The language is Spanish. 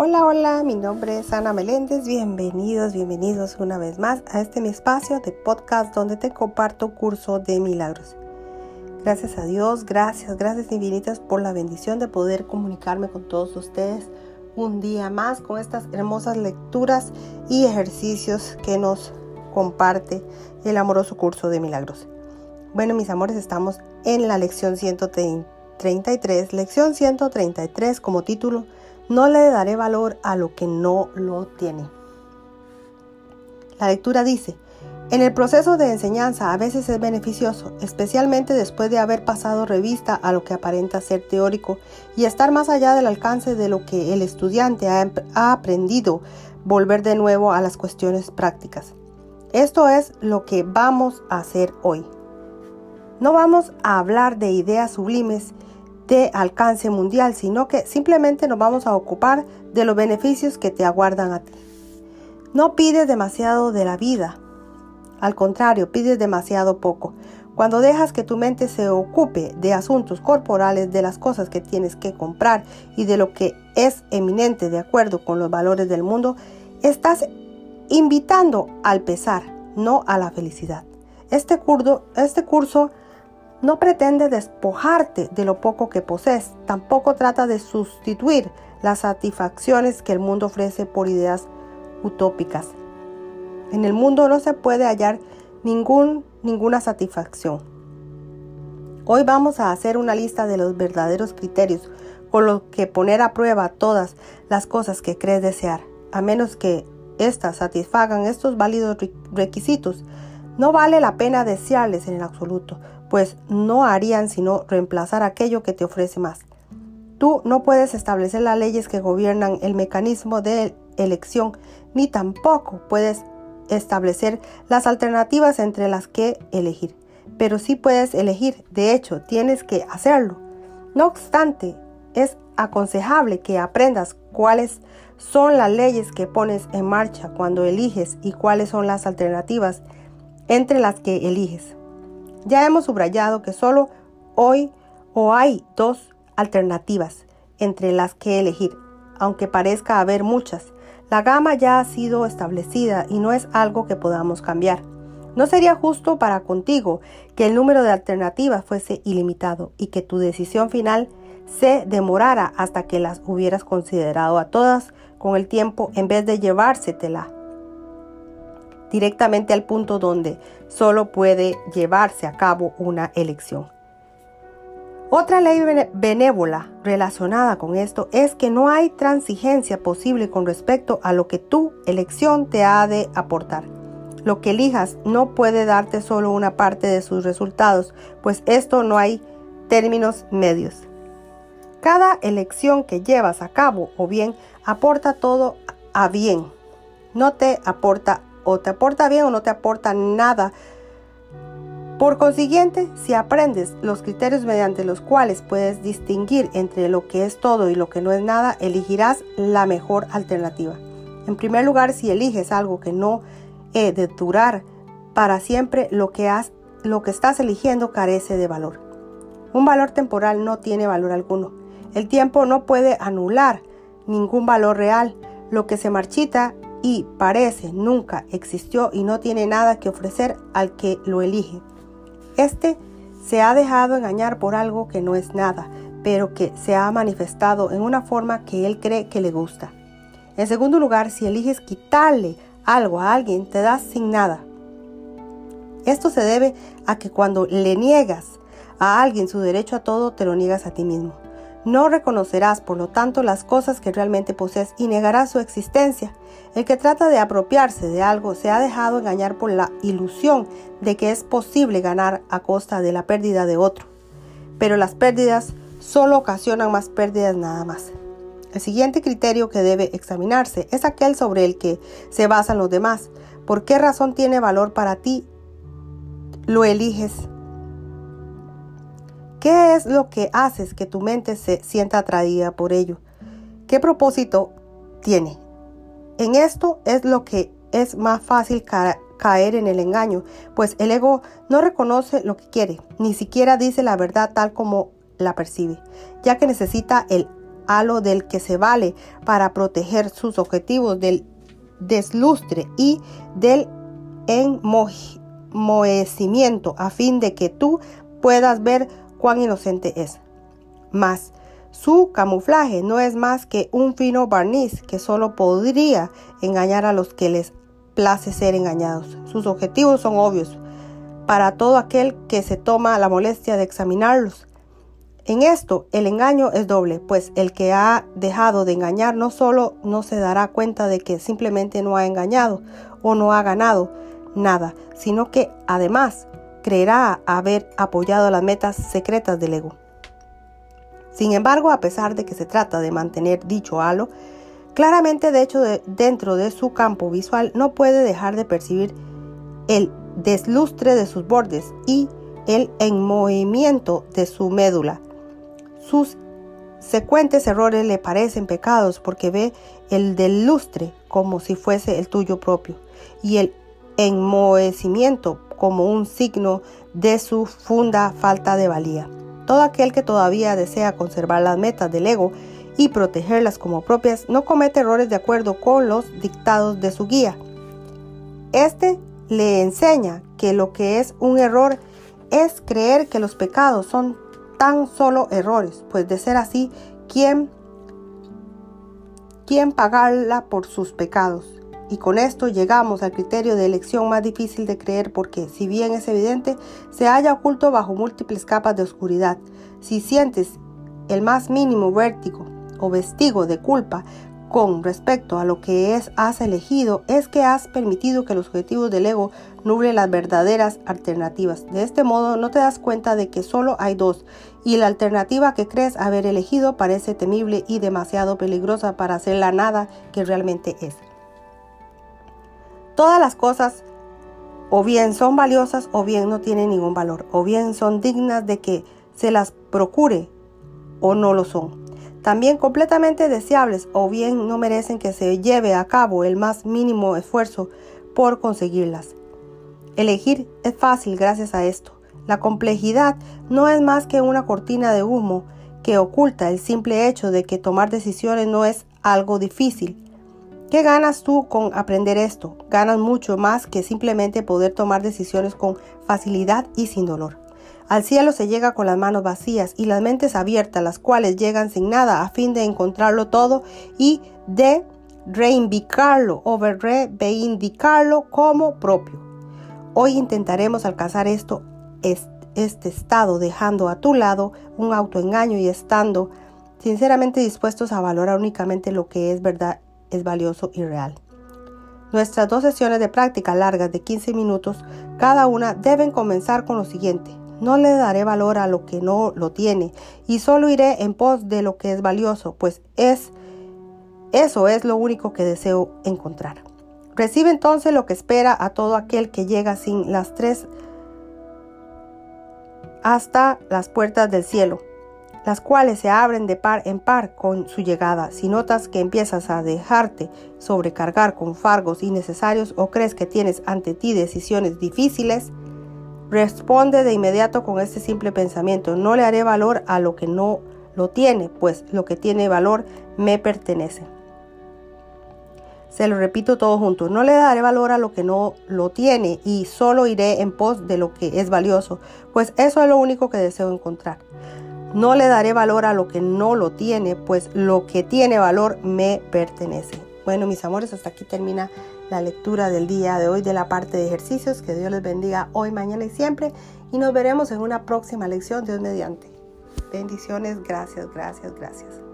Hola, hola, mi nombre es Ana Meléndez. Bienvenidos, bienvenidos una vez más a este mi espacio de podcast donde te comparto curso de milagros. Gracias a Dios, gracias, gracias infinitas por la bendición de poder comunicarme con todos ustedes un día más con estas hermosas lecturas y ejercicios que nos comparte el amoroso curso de milagros. Bueno, mis amores, estamos en la lección 133, lección 133 como título no le daré valor a lo que no lo tiene. La lectura dice, en el proceso de enseñanza a veces es beneficioso, especialmente después de haber pasado revista a lo que aparenta ser teórico y estar más allá del alcance de lo que el estudiante ha, aprendido, volver de nuevo a las cuestiones prácticas. Esto es lo que vamos a hacer hoy. No vamos a hablar de ideas sublimes de alcance mundial, sino que simplemente nos vamos a ocupar de los beneficios que te aguardan a ti. No pides demasiado de la vida, al contrario, pides demasiado poco. Cuando dejas que tu mente se ocupe de asuntos corporales, de las cosas que tienes que comprar y de lo que es eminente de acuerdo con los valores del mundo, estás invitando al pesar, no a la felicidad. Este curso, este curso no pretende despojarte de lo poco que posees, tampoco trata de sustituir las satisfacciones que el mundo ofrece por ideas utópicas. En el mundo no se puede hallar ningún, ninguna satisfacción. Hoy vamos a hacer una lista de los verdaderos criterios con los que poner a prueba todas las cosas que crees desear, a menos que éstas satisfagan estos válidos requisitos. No vale la pena desearles en el absoluto, pues no harían sino reemplazar aquello que te ofrece más. Tú no puedes establecer las leyes que gobiernan el mecanismo de elección, ni tampoco puedes establecer las alternativas entre las que elegir. Pero sí puedes elegir, de hecho, tienes que hacerlo. No obstante, es aconsejable que aprendas cuáles son las leyes que pones en marcha cuando eliges y cuáles son las alternativas entre las que eliges. Ya hemos subrayado que solo hoy o hay dos alternativas entre las que elegir, aunque parezca haber muchas. La gama ya ha sido establecida y no es algo que podamos cambiar. No sería justo para contigo que el número de alternativas fuese ilimitado y que tu decisión final se demorara hasta que las hubieras considerado a todas con el tiempo en vez de llevársetela directamente al punto donde solo puede llevarse a cabo una elección. Otra ley benévola relacionada con esto es que no hay transigencia posible con respecto a lo que tu elección te ha de aportar. Lo que elijas no puede darte solo una parte de sus resultados, pues esto no hay términos medios. Cada elección que llevas a cabo o bien aporta todo a bien, no te aporta o te aporta bien o no te aporta nada. Por consiguiente, si aprendes los criterios mediante los cuales puedes distinguir entre lo que es todo y lo que no es nada, elegirás la mejor alternativa. En primer lugar, si eliges algo que no he de durar para siempre, lo que, lo que estás eligiendo carece de valor. Un valor temporal no tiene valor alguno. El tiempo no puede anular ningún valor real. Lo que se marchita y parece nunca existió y no tiene nada que ofrecer al que lo elige. Este se ha dejado engañar por algo que no es nada, pero que se ha manifestado en una forma que él cree que le gusta. En segundo lugar, si eliges quitarle algo a alguien, te das sin nada. Esto se debe a que cuando le niegas a alguien su derecho a todo, te lo niegas a ti mismo. No reconocerás, por lo tanto, las cosas que realmente posees y negarás su existencia. El que trata de apropiarse de algo se ha dejado engañar por la ilusión de que es posible ganar a costa de la pérdida de otro. Pero las pérdidas solo ocasionan más pérdidas nada más. El siguiente criterio que debe examinarse es aquel sobre el que se basan los demás. ¿Por qué razón tiene valor para ti? Lo eliges ¿Qué es lo que haces que tu mente se sienta atraída por ello? ¿Qué propósito tiene? En esto es lo que es más fácil caer en el engaño, pues el ego no reconoce lo que quiere, ni siquiera dice la verdad tal como la percibe, ya que necesita el halo del que se vale para proteger sus objetivos del deslustre y del enmohecimiento a fin de que tú puedas ver cuán inocente es. Mas su camuflaje no es más que un fino barniz que solo podría engañar a los que les place ser engañados. Sus objetivos son obvios para todo aquel que se toma la molestia de examinarlos. En esto el engaño es doble, pues el que ha dejado de engañar no solo no se dará cuenta de que simplemente no ha engañado o no ha ganado nada, sino que además creerá haber apoyado las metas secretas del ego. Sin embargo, a pesar de que se trata de mantener dicho halo, claramente de hecho dentro de su campo visual no puede dejar de percibir el deslustre de sus bordes y el enmovimiento de su médula. Sus secuentes errores le parecen pecados porque ve el deslustre como si fuese el tuyo propio y el enmohecimiento como un signo de su funda falta de valía. Todo aquel que todavía desea conservar las metas del ego y protegerlas como propias no comete errores de acuerdo con los dictados de su guía. Este le enseña que lo que es un error es creer que los pecados son tan solo errores, pues de ser así, ¿quién, quién pagarla por sus pecados? Y con esto llegamos al criterio de elección más difícil de creer porque, si bien es evidente, se halla oculto bajo múltiples capas de oscuridad. Si sientes el más mínimo vértigo o vestigo de culpa con respecto a lo que es, has elegido, es que has permitido que los objetivos del ego nublen las verdaderas alternativas. De este modo no te das cuenta de que solo hay dos y la alternativa que crees haber elegido parece temible y demasiado peligrosa para hacer la nada que realmente es. Todas las cosas o bien son valiosas o bien no tienen ningún valor, o bien son dignas de que se las procure o no lo son. También completamente deseables o bien no merecen que se lleve a cabo el más mínimo esfuerzo por conseguirlas. Elegir es fácil gracias a esto. La complejidad no es más que una cortina de humo que oculta el simple hecho de que tomar decisiones no es algo difícil ¿Qué ganas tú con aprender esto? Ganas mucho más que simplemente poder tomar decisiones con facilidad y sin dolor. Al cielo se llega con las manos vacías y las mentes abiertas, las cuales llegan sin nada a fin de encontrarlo todo y de reivindicarlo o reivindicarlo como propio. Hoy intentaremos alcanzar esto, este estado, dejando a tu lado un autoengaño y estando sinceramente dispuestos a valorar únicamente lo que es verdad es valioso y real. Nuestras dos sesiones de práctica largas de 15 minutos cada una deben comenzar con lo siguiente. No le daré valor a lo que no lo tiene y solo iré en pos de lo que es valioso, pues es eso es lo único que deseo encontrar. Recibe entonces lo que espera a todo aquel que llega sin las tres hasta las puertas del cielo las cuales se abren de par en par con su llegada. Si notas que empiezas a dejarte sobrecargar con fargos innecesarios o crees que tienes ante ti decisiones difíciles, responde de inmediato con este simple pensamiento. No le haré valor a lo que no lo tiene, pues lo que tiene valor me pertenece. Se lo repito todo junto. No le daré valor a lo que no lo tiene y solo iré en pos de lo que es valioso, pues eso es lo único que deseo encontrar. No le daré valor a lo que no lo tiene, pues lo que tiene valor me pertenece. Bueno, mis amores, hasta aquí termina la lectura del día de hoy de la parte de ejercicios. Que Dios les bendiga hoy, mañana y siempre. Y nos veremos en una próxima lección, Dios mediante. Bendiciones, gracias, gracias, gracias.